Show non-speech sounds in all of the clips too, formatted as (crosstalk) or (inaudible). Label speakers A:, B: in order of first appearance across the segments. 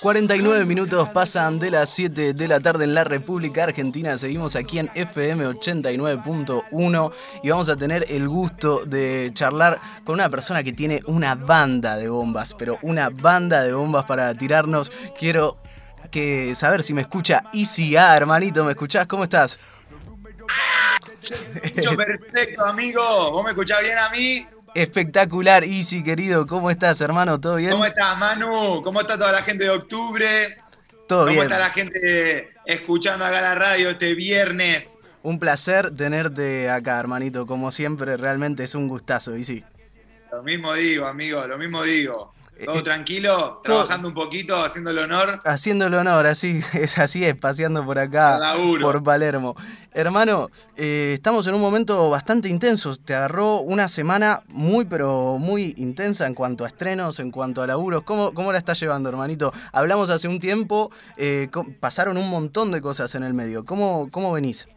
A: ...49 minutos pasan de las 7 de la tarde en la República Argentina... ...seguimos aquí en FM 89.1... ...y vamos a tener el gusto de charlar con una persona que tiene una banda de bombas... ...pero una banda de bombas para tirarnos... ...quiero que saber si me escucha Easy A, hermanito, ¿me escuchás? ¿Cómo estás?
B: perfecto, amigo. ¿Vos me escuchás bien a mí?
A: Espectacular, Easy, querido. ¿Cómo estás, hermano? ¿Todo bien?
B: ¿Cómo estás, Manu? ¿Cómo está toda la gente de octubre?
A: Todo bien.
B: ¿Cómo está la gente escuchando acá la radio este viernes?
A: Un placer tenerte acá, hermanito. Como siempre, realmente es un gustazo, Easy.
B: Lo mismo digo, amigo, lo mismo digo. ¿Todo eh, tranquilo? ¿Trabajando un poquito? ¿Haciendo el honor?
A: Haciendo el honor, así (laughs) es, así es, paseando por acá, por Palermo. Hermano, eh, estamos en un momento bastante intenso. Te agarró una semana muy, pero muy intensa en cuanto a estrenos, en cuanto a laburos. ¿Cómo, cómo la estás llevando, hermanito? Hablamos hace un tiempo, eh, pasaron un montón de cosas en el medio. ¿Cómo, cómo venís?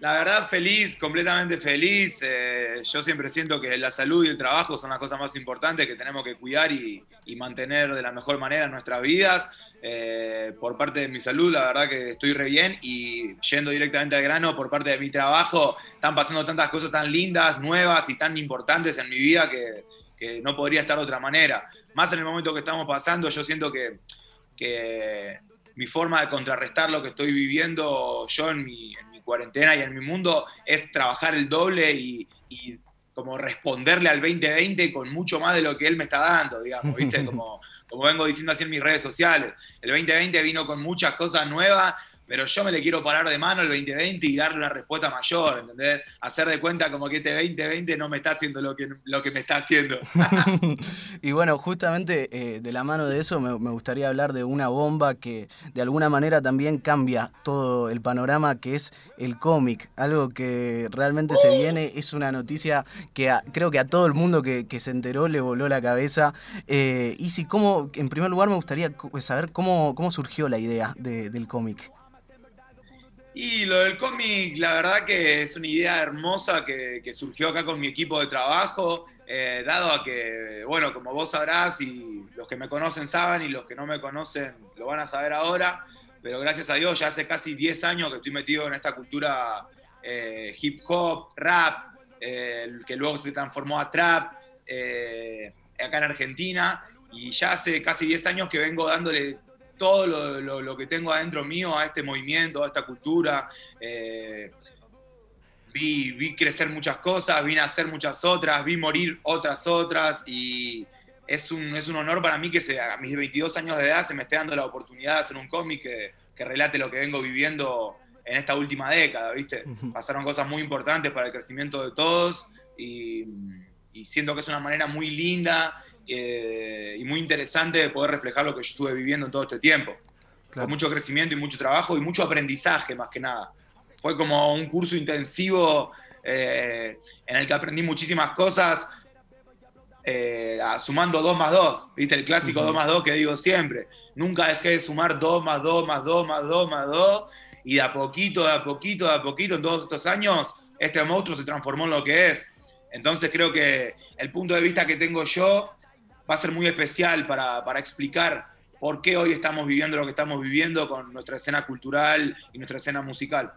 B: La verdad, feliz, completamente feliz. Eh, yo siempre siento que la salud y el trabajo son las cosas más importantes que tenemos que cuidar y, mantener de la mejor manera en nuestras vidas. Eh, por parte de mi salud, la verdad que estoy re bien y yendo directamente al grano, por parte de mi trabajo, están pasando tantas cosas tan lindas, nuevas y tan importantes en mi vida que, no podría estar de otra manera. Más en el momento que estamos pasando, yo siento que, que mi forma de contrarrestar lo que estoy viviendo yo en mi, cuarentena y en mi mundo es trabajar el doble y, como responderle al 2020 con mucho más de lo que él me está dando, digamos, ¿viste? (laughs) Como, como vengo diciendo así en mis redes sociales. El 2020 vino con muchas cosas nuevas, pero yo me le quiero parar de mano el 2020 y darle una respuesta mayor, ¿entendés? Hacer de cuenta como que este 2020 no me está haciendo lo que, lo que me está haciendo. (laughs)
A: y bueno, justamente eh, de la mano de eso me, gustaría hablar de una bomba que de alguna manera también cambia todo el panorama, que es el cómic, algo que realmente se viene, es una noticia que creo que a todo el mundo que, se enteró le voló la cabeza. Eh, y si, ¿cómo, en primer lugar me gustaría saber cómo, cómo surgió la idea del cómic.
B: Y lo del cómic, la verdad que es una idea hermosa que, surgió acá con mi equipo de trabajo, eh, dado a que, bueno, como vos sabrás y los que me conocen saben y los que no me conocen lo van a saber ahora, pero gracias a Dios ya hace casi 10 años que estoy metido en esta cultura eh, hip hop, rap, eh, que luego se transformó a trap acá en Argentina, y ya hace casi 10 años que vengo dándole todo lo, que tengo adentro mío a este movimiento, a esta cultura. Eh, vi, crecer muchas cosas, vi nacer muchas otras, vi morir otras otras y es un, es un honor para mí que a mis 22 años de edad se me esté dando la oportunidad de hacer un cómic que, relate lo que vengo viviendo en esta última década, ¿viste? Pasaron cosas muy importantes para el crecimiento de todos y, y siento que es una manera muy linda eh, y muy interesante de poder reflejar lo que yo estuve viviendo en todo este tiempo. Con mucho crecimiento y mucho trabajo y mucho aprendizaje más que nada. Fue como un curso intensivo eh, en el que aprendí muchísimas cosas eh, sumando 2 más 2, ¿viste? El clásico 2 más 2 que digo siempre. Nunca dejé de sumar 2 más 2 más 2 más 2 más 2 y de a poquito, de a poquito, de a poquito, en todos estos años, este monstruo se transformó en lo que es. Entonces creo que el punto de vista que tengo yo va a ser muy especial para, para explicar por qué hoy estamos viviendo lo que estamos viviendo con nuestra escena cultural y nuestra escena musical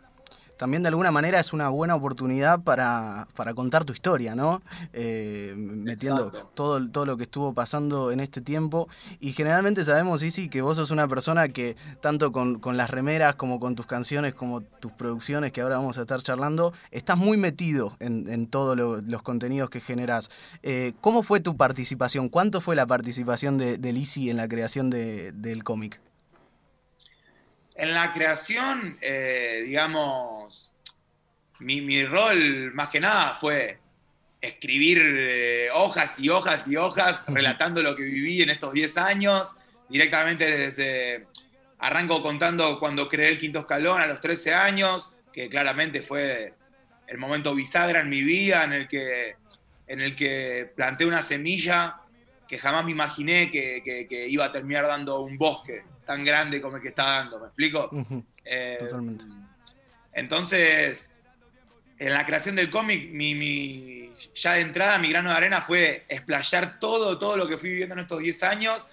A: también de alguna manera es una buena oportunidad para, contar tu historia, ¿no? Eh, metiendo todo, todo lo que estuvo pasando en este tiempo. Y generalmente sabemos, Isi, que vos sos una persona que tanto con, las remeras como con tus canciones, como tus producciones, que ahora vamos a estar charlando, estás muy metido en, todos los contenidos que generás. Eh, ¿Cómo fue tu participación? ¿Cuánto fue la participación de, de en la creación del cómic?
B: En la creación, eh, digamos, mi, rol más que nada fue escribir eh, hojas y hojas y hojas relatando lo que viví en estos 10 años, directamente desde, arranco contando cuando creé el quinto escalón a los 13 años, que claramente fue el momento bisagra en mi vida en el que, en el que planté una semilla que jamás me imaginé que iba a terminar dando un bosque tan grande como el que está dando, ¿me explico? Eh, Totalmente. Entonces, en la creación del cómic, mi, ya de entrada mi grano de arena fue explayar todo, todo lo que fui viviendo en estos 10 años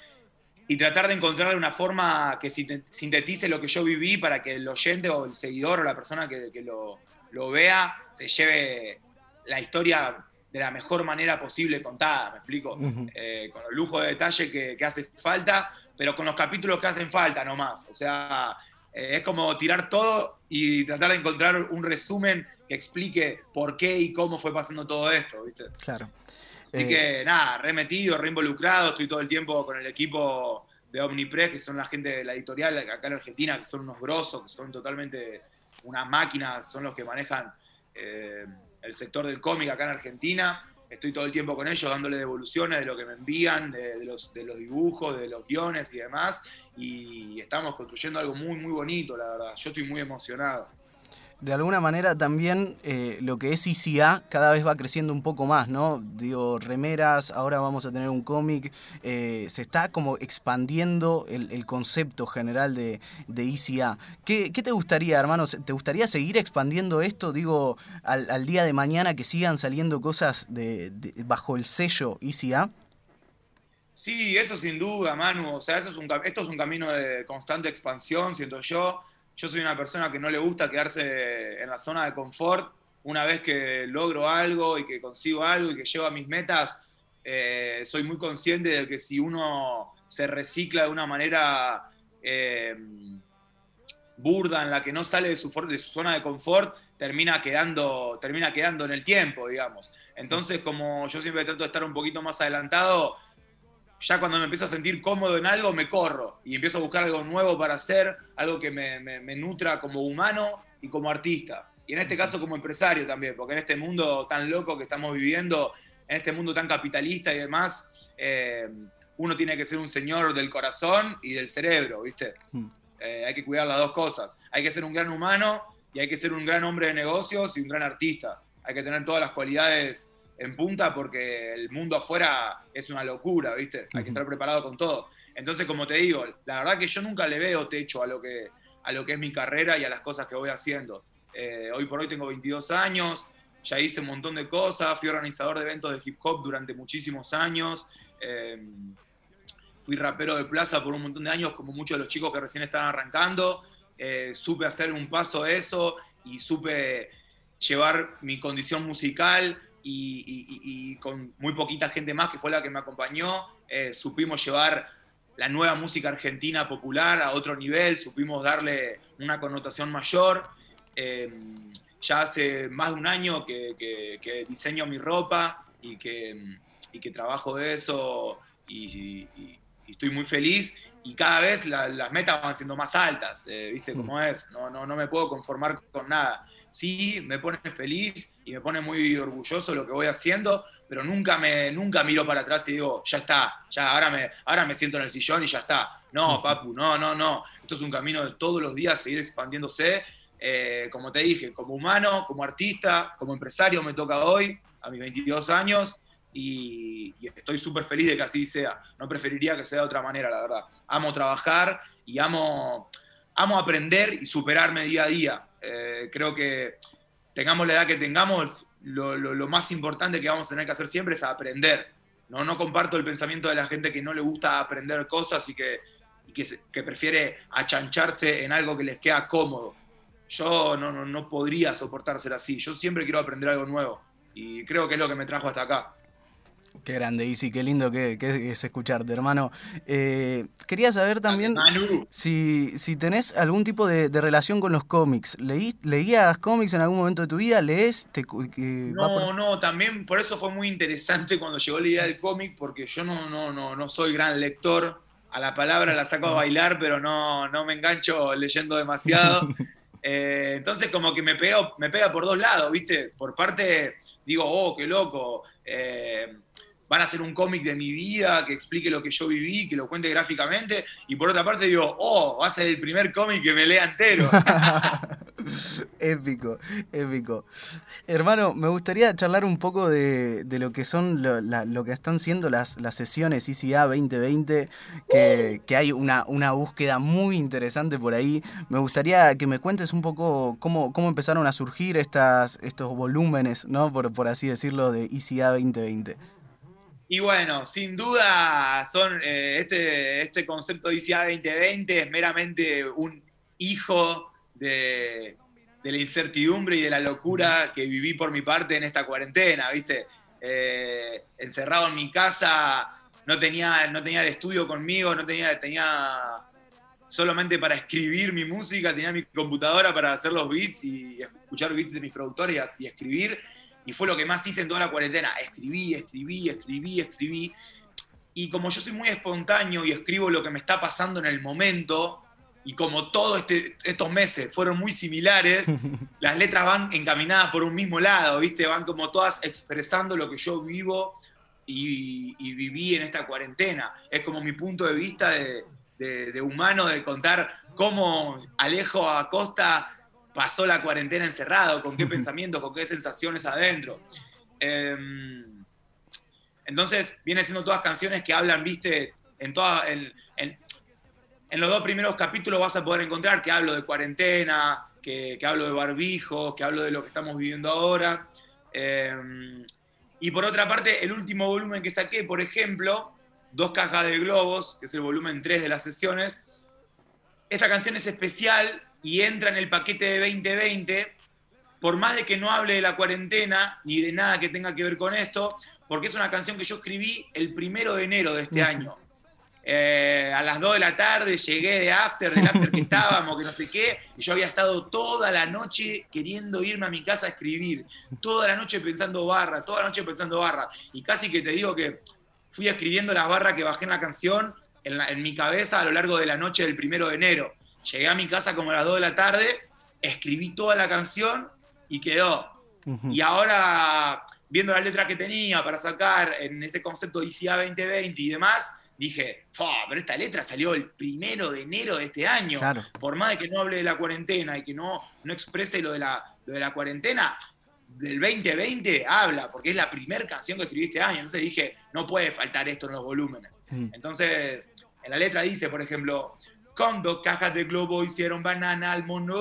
B: y tratar de encontrar una forma que sintetice lo que yo viví para que el oyente o el seguidor o la persona que, lo, vea se lleve la historia de la mejor manera posible contada, ¿me explico? Eh, con el lujo de detalle que, hace falta, pero con los capítulos que hacen falta nomás. O sea, eh, es como tirar todo y tratar de encontrar un resumen que explique por qué y cómo fue pasando todo esto, ¿viste?
A: Claro.
B: Así eh, que nada, re metido, re involucrado, estoy todo el tiempo con el equipo de Omnipress, que son la gente de la editorial acá en Argentina, que son unos grosos, que son totalmente una máquina, son los que manejan eh, el sector del cómic acá en Argentina. Estoy todo el tiempo con ellos dándole devoluciones de lo que me envían, de, los, de los dibujos, de los guiones y demás. Y estamos construyendo algo muy, muy bonito, la verdad. Yo estoy muy emocionado
A: de alguna manera también eh, lo que es ICA cada vez va creciendo un poco más, ¿no? Digo, remeras, ahora vamos a tener un cómic, eh, se está como expandiendo el, concepto general de, de ICA. ¿Qué, te gustaría, hermanos? ¿Te gustaría seguir expandiendo esto? Digo, al, día de mañana que sigan saliendo cosas de, bajo el sello ICA.
B: Sí, eso sin duda, Manu. O sea, eso es un, esto es un camino de constante expansión, siento yo yo soy una persona que no le gusta quedarse en la zona de confort. Una vez que logro algo y que consigo algo y que llego a mis metas, eh, soy muy consciente de que si uno se recicla de una manera eh, burda en la que no sale de su, de su zona de confort, termina quedando, termina quedando en el tiempo, digamos. Entonces, como yo siempre trato de estar un poquito más adelantado, ya cuando me empiezo a sentir cómodo en algo, me corro y empiezo a buscar algo nuevo para hacer, algo que me, nutra como humano y como artista. Y en este caso como empresario también, porque en este mundo tan loco que estamos viviendo, en este mundo tan capitalista y demás, eh, uno tiene que ser un señor del corazón y del cerebro, ¿viste? Mm. Eh, hay que cuidar las dos cosas. Hay que ser un gran humano y hay que ser un gran hombre de negocios y un gran artista. Hay que tener todas las cualidades en punta porque el mundo afuera es una locura, ¿viste? Hay que estar preparado con todo. Entonces, como te digo, la verdad que yo nunca le veo techo a lo que, a lo que es mi carrera y a las cosas que voy haciendo. Eh, hoy por hoy tengo 22 años, ya hice un montón de cosas, fui organizador de eventos de hip hop durante muchísimos años, eh, fui rapero de plaza por un montón de años, como muchos de los chicos que recién están arrancando, eh, supe hacer un paso a eso y supe llevar mi condición musical y, con muy poquita gente más, que fue la que me acompañó, eh, supimos llevar la nueva música argentina popular a otro nivel, supimos darle una connotación mayor. Eh, ya hace más de un año que, diseño mi ropa y que, que trabajo de eso y, estoy muy feliz y cada vez las metas van siendo más altas, eh, ¿viste mm. cómo es? No, no, no me puedo conformar con nada sí me pone feliz y me pone muy orgulloso lo que voy haciendo, pero nunca me nunca miro para atrás y digo, ya está, ya ahora me, ahora me siento en el sillón y ya está. No, papu, no, no, no. Esto es un camino de todos los días seguir expandiéndose. Eh, como te dije, como humano, como artista, como empresario me toca hoy, a mis 22 años, y, y estoy súper feliz de que así sea. No preferiría que sea de otra manera, la verdad. Amo trabajar y amo, amo aprender y superarme día a día. Eh, creo que tengamos la edad que tengamos, lo, más importante que vamos a tener que hacer siempre es aprender. No, no comparto el pensamiento de la gente que no le gusta aprender cosas y que, que, prefiere achancharse en algo que les queda cómodo. Yo no, no, no podría soportar ser así. Yo siempre quiero aprender algo nuevo. Y creo que es lo que me trajo hasta acá.
A: Qué grande, Isi, qué lindo que, es escucharte, hermano. Eh, quería saber también si, si tenés algún tipo de, relación con los cómics. ¿Leí, ¿Leías cómics en algún momento de tu vida? ¿Lees?
B: no, no, también por eso fue muy interesante cuando llegó la idea del cómic, porque yo no, no, no, no soy gran lector. A la palabra la saco a bailar, pero no, no me engancho leyendo demasiado. (laughs) Eh, entonces como que me pega, me pega por dos lados, ¿viste? Por parte, digo, oh, qué loco. Eh, van a hacer un cómic de mi vida que explique lo que yo viví, que lo cuente gráficamente, y por otra parte digo, oh, va a ser el primer cómic que me lea entero. (laughs)
A: Épico, épico. Hermano, me gustaría charlar un poco de, lo que son lo, que están siendo las, las sesiones ICA 2020, que, que hay una, una, búsqueda muy interesante por ahí. Me gustaría que me cuentes un poco cómo, cómo empezaron a surgir estas, estos volúmenes, ¿no? Por, por así decirlo, de ICA 2020.
B: Y bueno, sin duda, son, eh, este, este concepto de ICA 2020 es meramente un hijo de de la incertidumbre y de la locura que viví por mi parte en esta cuarentena, ¿viste? Eh, encerrado en mi casa, no tenía, no tenía el estudio conmigo, no tenía, tenía solamente para escribir mi música, tenía mi computadora para hacer los beats y escuchar beats de mis productores y escribir. Y fue lo que más hice en toda la cuarentena. Escribí, escribí, escribí, escribí. Y como yo soy muy espontáneo y escribo lo que me está pasando en el momento, y como todos este, estos meses fueron muy similares, (laughs) las letras van encaminadas por un mismo lado, ¿viste? Van como todas expresando lo que yo vivo y, viví en esta cuarentena. Es como mi punto de vista de, humano de contar cómo Alejo Acosta pasó la cuarentena encerrado, con qué (laughs) pensamientos, con qué sensaciones adentro. Em, entonces, viene siendo todas canciones que hablan, viste, en todas, en, en los dos primeros capítulos vas a poder encontrar que hablo de cuarentena, que, hablo de barbijos, que hablo de lo que estamos viviendo ahora. Eh, y por otra parte, el último volumen que saqué, por ejemplo, Dos cajas de globos, que es el volumen 3 de las sesiones. Esta canción es especial y entra en el paquete de 2020, por más de que no hable de la cuarentena ni de nada que tenga que ver con esto, porque es una canción que yo escribí el primero de enero de este año. Eh, a las 2 de la tarde llegué de after, del after que (laughs) estábamos, que no sé qué, y yo había estado toda la noche queriendo irme a mi casa a escribir, toda la noche pensando barra, toda la noche pensando barra, y casi que te digo que fui escribiendo las barras que bajé en la canción en, mi cabeza a lo largo de la noche del primero de enero. Llegué a mi casa como a las 2 de la tarde, escribí toda la canción y quedó. Y ahora, viendo la letra que tenía para sacar en este concepto de ICA 2020 y demás, dije, pero esta letra salió el primero de enero de este año. Por más de que no hable de la cuarentena y que no, no exprese lo de, la, de la cuarentena, del 2020 habla, porque es la primera canción que escribí este año. Entonces dije, no puede faltar esto en los volúmenes. Mm. Entonces, en la letra dice, por ejemplo, con dos cajas de globo hicieron banana al mono,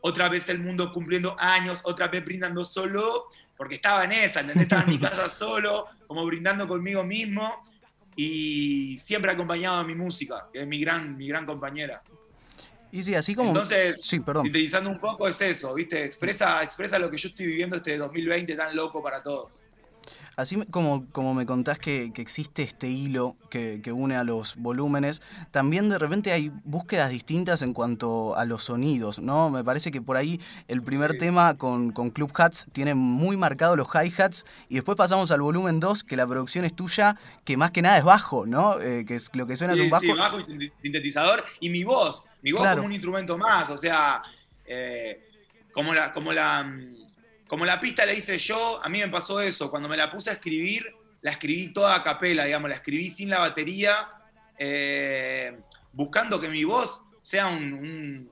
B: otra vez el mundo cumpliendo años, otra vez brindando solo, porque estaba en esa, ¿entendés? Estaba en mi casa (laughs) solo, como brindando conmigo mismo y siempre acompañado a mi música, que es mi gran, mi gran compañera.
A: Y sí, así como.
B: Entonces, sí, perdón. sintetizando un poco, es eso, ¿viste? Expresa, expresa lo que yo estoy viviendo este 2020 tan loco para todos.
A: Así como, como me contás que, existe este hilo que, une a los volúmenes, también de repente hay búsquedas distintas en cuanto a los sonidos, ¿no? Me parece que por ahí el primer tema con, Club Hats tiene muy marcado los hi-hats y después pasamos al volumen 2, que la producción es tuya, que más que nada es bajo, ¿no? Eh, que es lo que suena es un bajo.
B: Sí, bajo y sintetizador y mi voz, mi voz como un instrumento más, o sea, eh, como la... Como la mm, como la pista la hice yo, a mí me pasó eso. Cuando me la puse a escribir, la escribí toda a capela, digamos, la escribí sin la batería, eh, buscando que mi voz sea un,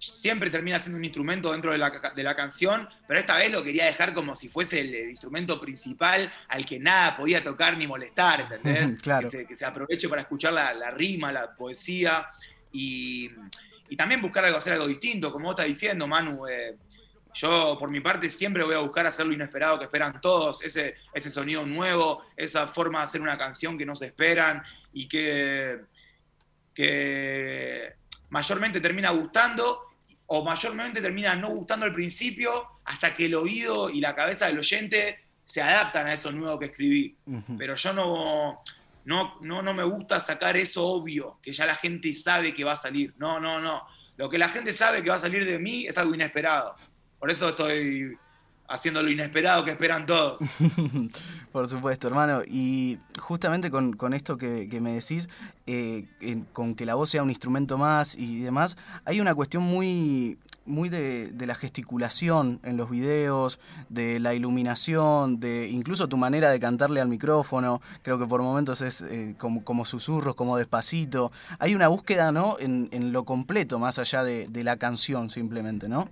B: Siempre termina siendo un instrumento dentro de la, canción, pero esta vez lo quería dejar como si fuese el, instrumento principal al que nada podía tocar ni molestar, ¿entendés?
A: Claro.
B: Que, se, aproveche para escuchar la, rima, la poesía y, también buscar algo, hacer algo distinto, como vos estás diciendo, Manu. Eh, yo, por mi parte, siempre voy a buscar hacer lo inesperado que esperan todos, ese, ese sonido nuevo, esa forma de hacer una canción que no se esperan y que, que mayormente termina gustando o mayormente termina no gustando al principio hasta que el oído y la cabeza del oyente se adaptan a eso nuevo que escribí. Pero yo no, no, no, no me gusta sacar eso obvio, que ya la gente sabe que va a salir. No, no, no. Lo que la gente sabe que va a salir de mí es algo inesperado. Por eso estoy haciendo lo inesperado que esperan todos. (laughs)
A: Por supuesto, hermano. Y justamente con, esto que, me decís, eh, con que la voz sea un instrumento más y demás, hay una cuestión muy, muy de, la gesticulación en los videos, de la iluminación, de incluso tu manera de cantarle al micrófono. Creo que por momentos es eh, como, susurros, como despacito. Hay una búsqueda ¿no? en, lo completo, más allá de, de la canción simplemente, ¿no?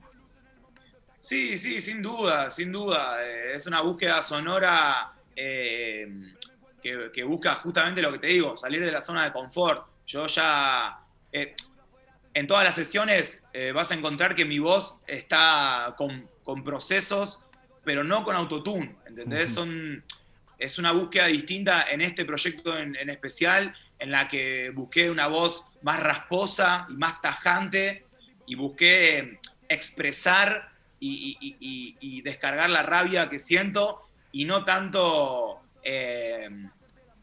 B: Sí, sí, sin duda, sin duda. Eh, es una búsqueda sonora eh, que, busca justamente lo que te digo, salir de la zona de confort. Yo ya, eh, en todas las sesiones vas a encontrar que mi voz está con, procesos, pero no con autotune, ¿entendés? Son, es una búsqueda distinta en este proyecto en, en especial, en la que busqué una voz más rasposa y más tajante y busqué expresar y, descargar la rabia que siento y no tanto eh,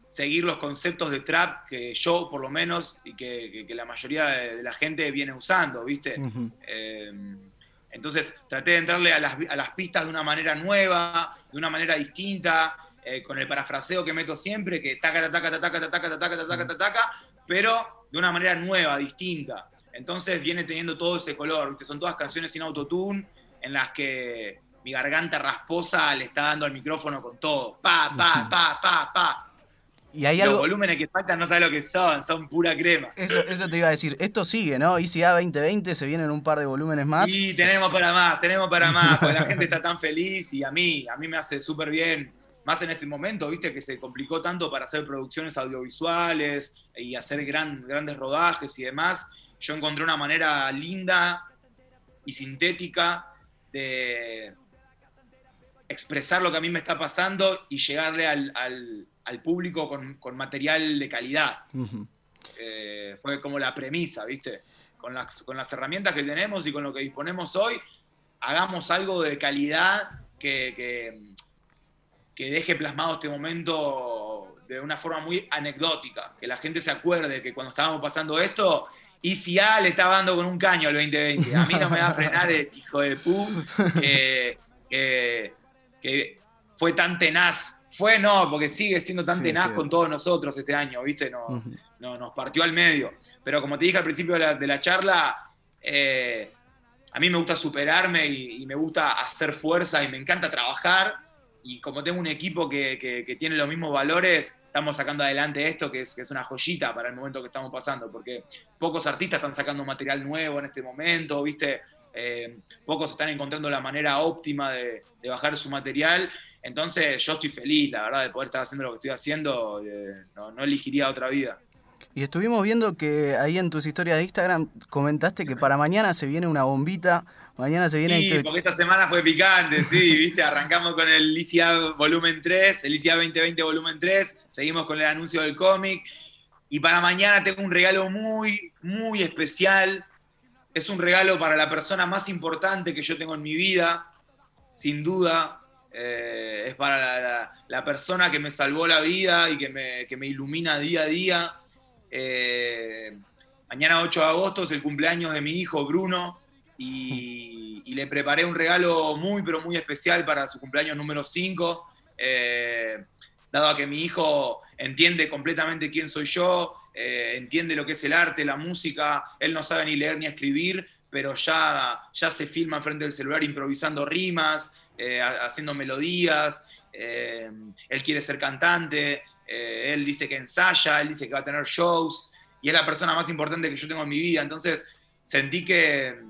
B: seguir los conceptos de trap que yo, por lo menos, y que, la mayoría de, la gente viene usando, ¿viste? Eh, entonces traté de entrarle a las, pistas de una manera nueva, de una manera distinta, eh, con el parafraseo que meto siempre, que taca, taca, taca, taca, taca, taca, taca, taca, taca, pero de una manera nueva, distinta. Entonces viene teniendo todo ese color, ¿viste? Son todas canciones sin autotune, en las que mi garganta rasposa le está dando al micrófono con todo. Pa, pa, pa, pa, pa. Y hay Los volúmenes que faltan no sabes lo que son, son pura crema.
A: Eso, eso te iba a decir. Esto sigue, ¿no? ICA 2020 se vienen un par de volúmenes más.
B: Y tenemos para más, tenemos para más, porque la gente está tan feliz y a mí, a mí me hace súper bien. Más en este momento, viste, que se complicó tanto para hacer producciones audiovisuales y hacer gran, grandes rodajes y demás. Yo encontré una manera linda y sintética de expresar lo que a mí me está pasando y llegarle al, público con, material de calidad. Eh, fue como la premisa, ¿viste? Con las, con las herramientas que tenemos y con lo que disponemos hoy, hagamos algo de calidad que, que, que deje plasmado este momento de una forma muy anecdótica, que la gente se acuerde que cuando estábamos pasando esto, y si A le estaba dando con un caño al 2020. A mí no me va a frenar este hijo de pu que, fue tan tenaz. Fue no, porque sigue siendo tan tenaz con todos nosotros este año, ¿viste? No, nos partió al medio. Pero como te dije al principio de la, charla, eh, a mí me gusta superarme y, me gusta hacer fuerza y me encanta trabajar. Y como tengo un equipo que tiene los mismos valores, estamos sacando adelante esto, que es, que es una joyita para el momento que estamos pasando, porque pocos artistas están sacando material nuevo en este momento, ¿viste? Eh, pocos están encontrando la manera óptima de, bajar su material. Entonces yo estoy feliz, la verdad, de poder estar haciendo lo que estoy haciendo. Eh, no elegiría otra vida.
A: Y estuvimos viendo que ahí en tus historias de Instagram comentaste que para mañana se viene una bombita Mañana se viene.
B: Sí, porque esta semana fue picante, sí, (laughs) viste, arrancamos con el ICA volumen 3, el ICA 2020 volumen 3, seguimos con el anuncio del cómic. Y para mañana tengo un regalo muy, muy especial. Es un regalo para la persona más importante que yo tengo en mi vida, sin duda. Eh, es para la, persona que me salvó la vida y que me, que me ilumina día a día. Eh, mañana 8 de agosto es el cumpleaños de mi hijo Bruno y, le preparé un regalo muy, pero muy especial para su cumpleaños número 5, eh, dado que mi hijo entiende completamente quién soy yo, eh, entiende lo que es el arte, la música, él no sabe ni leer ni escribir, pero ya, ya se filma frente del celular improvisando rimas, eh, haciendo melodías, él quiere ser cantante, él dice que ensaya, él dice que va a tener shows, y es la persona más importante que yo tengo en mi vida, entonces sentí que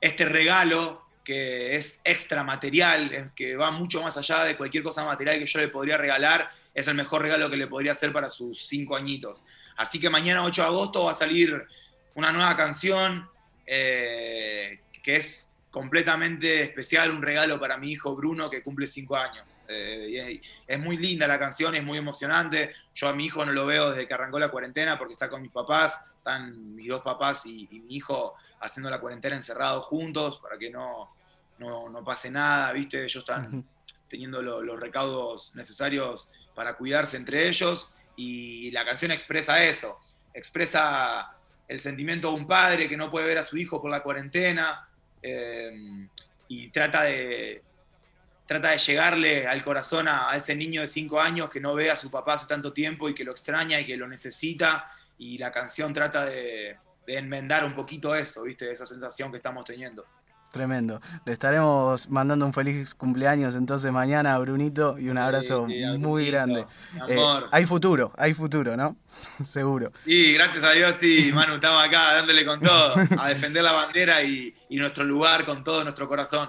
B: este regalo que es extra material, que va mucho más allá de cualquier cosa material que yo le podría regalar, es el mejor regalo que le podría hacer para sus cinco añitos. Así que mañana 8 de agosto va a salir una nueva canción eh, que es completamente especial, un regalo para mi hijo Bruno que cumple cinco años. Eh, es, muy linda la canción, es muy emocionante. Yo a mi hijo no lo veo desde que arrancó la cuarentena porque está con mis papás, están mis dos papás y, y mi hijo haciendo la cuarentena encerrados juntos para que no, no, pase nada, ¿viste? Ellos están teniendo los recaudos necesarios para cuidarse entre ellos y la canción expresa eso, expresa el sentimiento de un padre que no puede ver a su hijo por la cuarentena eh, y trata de, trata de llegarle al corazón a, ese niño de cinco años que no ve a su papá hace tanto tiempo y que lo extraña y que lo necesita y la canción trata de enmendar un poquito eso, ¿viste? Esa sensación que estamos teniendo.
A: Tremendo. Le estaremos mandando un feliz cumpleaños entonces mañana a Brunito y un abrazo muy grande. Eh, hay futuro, hay futuro, ¿no? (laughs) Seguro.
B: Y gracias a Dios, sí, Manu, estamos acá dándole con todo, a defender la bandera y, y nuestro lugar con todo nuestro corazón.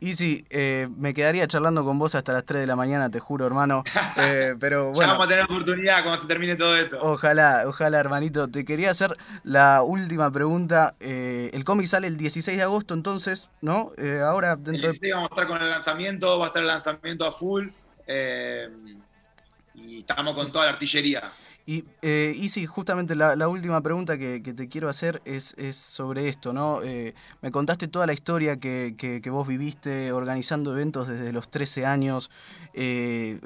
A: Y sí, eh, me quedaría charlando con vos hasta las 3 de la mañana, te juro, hermano. (laughs) Eh, pero bueno.
B: ya vamos a tener oportunidad cuando se termine todo esto.
A: Ojalá, ojalá, hermanito. Te quería hacer la última pregunta. Eh, el cómic sale el 16 de agosto, entonces, ¿no? ahora dentro
B: el vamos a estar con el lanzamiento, va a estar el lanzamiento a full. y estamos con toda la artillería.
A: Y, eh, justamente la, última pregunta que, te quiero hacer es, sobre esto, ¿no? Eh, me contaste toda la historia que, vos viviste organizando eventos desde los 13 años, eh,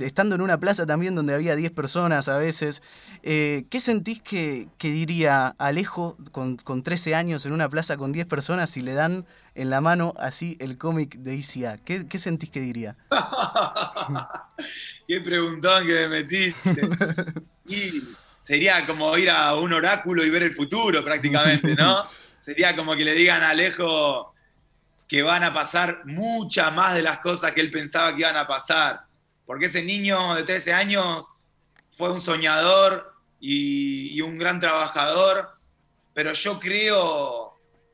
A: estando en una plaza también donde había 10 personas a veces. ¿Qué sentís que, diría Alejo con, con 13 años en una plaza con 10 personas si le dan en la mano así el cómic de ICA. ¿Qué, sentís que diría? (laughs)
B: Qué preguntón que me metiste. (laughs) Y sería como ir a un oráculo y ver el futuro prácticamente, ¿no? (laughs) sería como que le digan a Alejo que van a pasar muchas más de las cosas que él pensaba que iban a pasar. Porque ese niño de 13 años fue un soñador y, y un gran trabajador, pero yo creo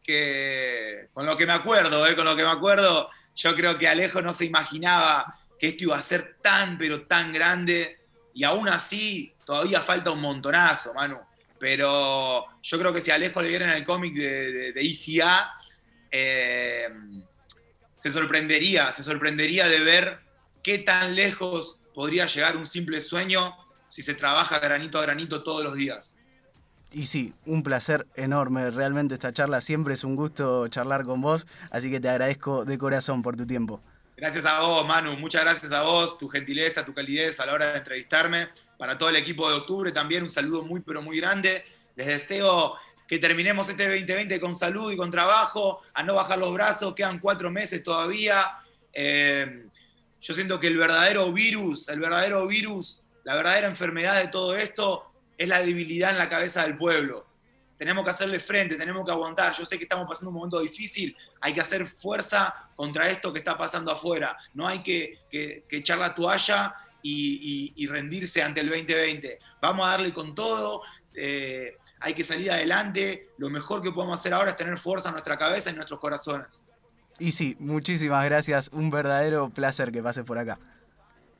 B: que, con lo que me acuerdo, eh, con lo que me acuerdo, yo creo que Alejo no se imaginaba que esto iba a ser tan, pero tan grande, y aún así todavía falta un montonazo, Manu. Pero yo creo que si Alejo le dieran el cómic de, ICA, eh, se sorprendería, se sorprendería de ver qué tan lejos podría llegar un simple sueño si se trabaja granito a granito todos los días.
A: Y sí, un placer enorme. Realmente esta charla siempre es un gusto charlar con vos, así que te agradezco de corazón por tu tiempo.
B: Gracias a vos, Manu. Muchas gracias a vos, tu gentileza, tu calidez a la hora de entrevistarme. Para todo el equipo de octubre también un saludo muy, pero muy grande. Les deseo que terminemos este 2020 con salud y con trabajo, a no bajar los brazos, quedan cuatro meses todavía. Eh, yo siento que el verdadero virus, el verdadero virus, la verdadera enfermedad de todo esto es la debilidad en la cabeza del pueblo. Tenemos que hacerle frente, tenemos que aguantar. Yo sé que estamos pasando un momento difícil, hay que hacer fuerza contra esto que está pasando afuera. No hay que, echar la toalla y, rendirse ante el 2020. Vamos a darle con todo, eh, hay que salir adelante. Lo mejor que podemos hacer ahora es tener fuerza en nuestra cabeza y en nuestros corazones.
A: Y sí, muchísimas gracias. Un verdadero placer que pases por acá.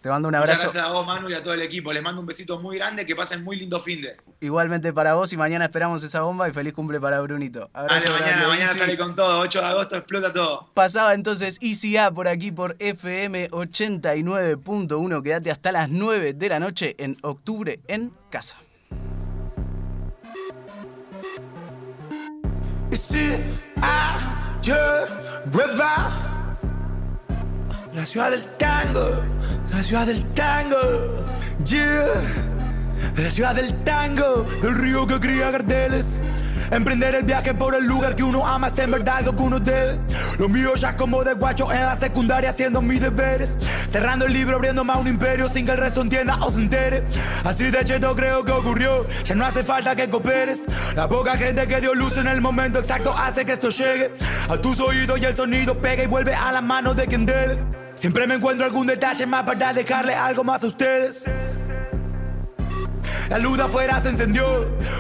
A: Te mando un abrazo.
B: Muchas gracias a vos, Manu, y a todo el equipo. Les mando un besito muy grande, que pasen muy lindo fin de.
A: Igualmente para vos y mañana esperamos esa bomba y feliz cumple para Brunito.
B: Abrazo mañana, mañana sale con todo. 8 de agosto explota todo.
A: Pasaba entonces ICA por aquí por FM 89.1. Quédate hasta las 9 de la noche en octubre en casa. La ciudad del tango, la ciudad del tango, yeah. La ciudad del tango, el río que cría carteles. Emprender el viaje por el lugar que uno ama es en verdad lo que uno debe. Lo mío ya como de guacho en la secundaria haciendo mis deberes. Cerrando el libro, abriendo más un imperio sin que el resto entienda o se entere. Así de cheto creo que ocurrió, ya no hace falta que cooperes. La poca gente que dio luz en el momento exacto hace que esto llegue a tus oídos y el sonido pega y vuelve a las manos de quien debe. Siempre me encuentro algún detalle más para dejarle algo más a ustedes. La luz afuera se encendió.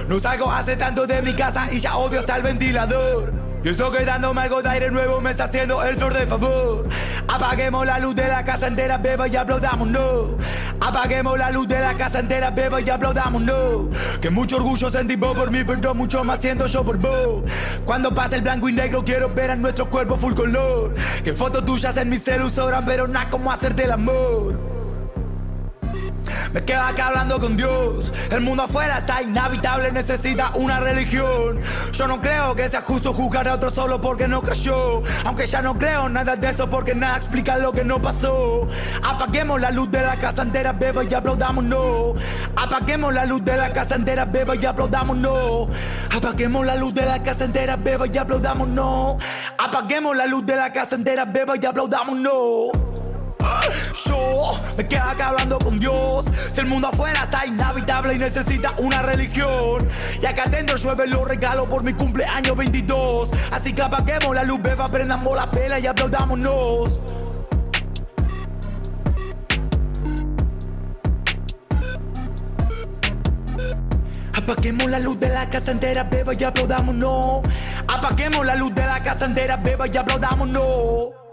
A: No salgo hace tanto de mi casa y ya odio hasta el ventilador. Y eso que dándome algo de aire nuevo me está haciendo el flor de favor. Apaguemos la luz de la casa entera, beba y aplaudamos, no. Apaguemos la luz de la casa entera, beba y aplaudamos, no. Que mucho orgullo sentimos por mí, pero mucho más siento yo por vos. Cuando pase el blanco y negro, quiero ver a nuestro cuerpo full color. Que fotos tuyas en mi celu sobran, pero nada como hacerte el amor. Me quedo acá hablando con Dios. El mundo afuera está inhabitable, necesita una religión. Yo no creo que sea justo juzgar a otro solo porque no creyó. Aunque ya no creo nada de eso porque nada explica lo que no pasó. Apaguemos la luz de la casa entera, beba y aplaudamos no. Apaguemos la luz de la casa entera, beba y aplaudamos no. Apaguemos la luz de la casa entera, beba y aplaudamos no. Apaguemos la luz de la casa entera, beba y aplaudamos no.
C: Yo me quedo acá hablando con Dios. Si el mundo afuera está inhabitable y necesita una religión. Y acá adentro llueve los regalos por mi cumpleaños 22. Así que apaguemos la luz, beba, prendamos la pela y aplaudámonos. Apaguemos la luz de la casa entera, beba y aplaudámonos. Apaguemos la luz de la casa entera, beba y aplaudámonos.